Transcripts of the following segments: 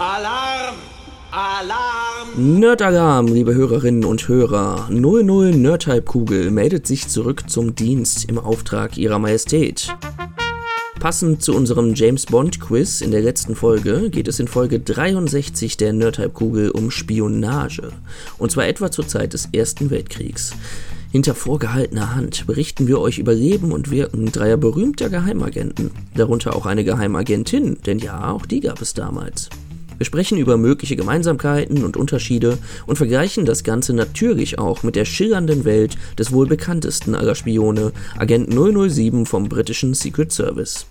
Alarm! Alarm! Nerdalarm, liebe Hörerinnen und Hörer. 00 Nerdtype Kugel meldet sich zurück zum Dienst im Auftrag ihrer Majestät. Passend zu unserem James Bond Quiz in der letzten Folge geht es in Folge 63 der Nerdtype Kugel um Spionage. Und zwar etwa zur Zeit des Ersten Weltkriegs. Hinter vorgehaltener Hand berichten wir euch über Leben und Wirken dreier berühmter Geheimagenten, darunter auch eine Geheimagentin, denn ja, auch die gab es damals. Wir sprechen über mögliche Gemeinsamkeiten und Unterschiede und vergleichen das Ganze natürlich auch mit der schillernden Welt des wohl bekanntesten aller Spione, Agent 007 vom britischen Secret Service.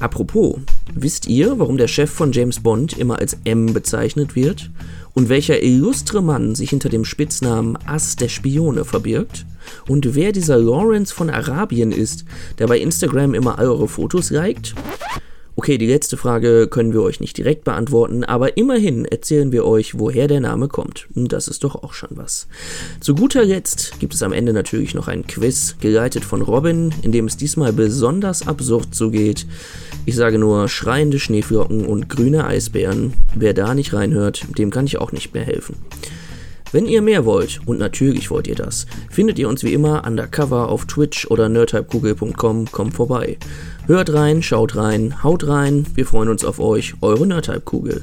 Apropos, wisst ihr, warum der Chef von James Bond immer als M bezeichnet wird? Und welcher illustre Mann sich hinter dem Spitznamen Ass der Spione verbirgt? Und wer dieser Lawrence von Arabien ist, der bei Instagram immer all eure Fotos liked? Okay, die letzte Frage können wir euch nicht direkt beantworten, aber immerhin erzählen wir euch, woher der Name kommt. Das ist doch auch schon was. Zu guter Letzt gibt es am Ende natürlich noch ein Quiz, geleitet von Robin, in dem es diesmal besonders absurd zugeht. Ich sage nur schreiende Schneeflocken und grüne Eisbären. Wer da nicht reinhört, dem kann ich auch nicht mehr helfen. Wenn ihr mehr wollt, und natürlich wollt ihr das, findet ihr uns wie immer undercover auf Twitch oder nerdtypekugel.com, kommt vorbei. Hört rein, schaut rein, haut rein, wir freuen uns auf euch, eure Nerdtype-Kugel.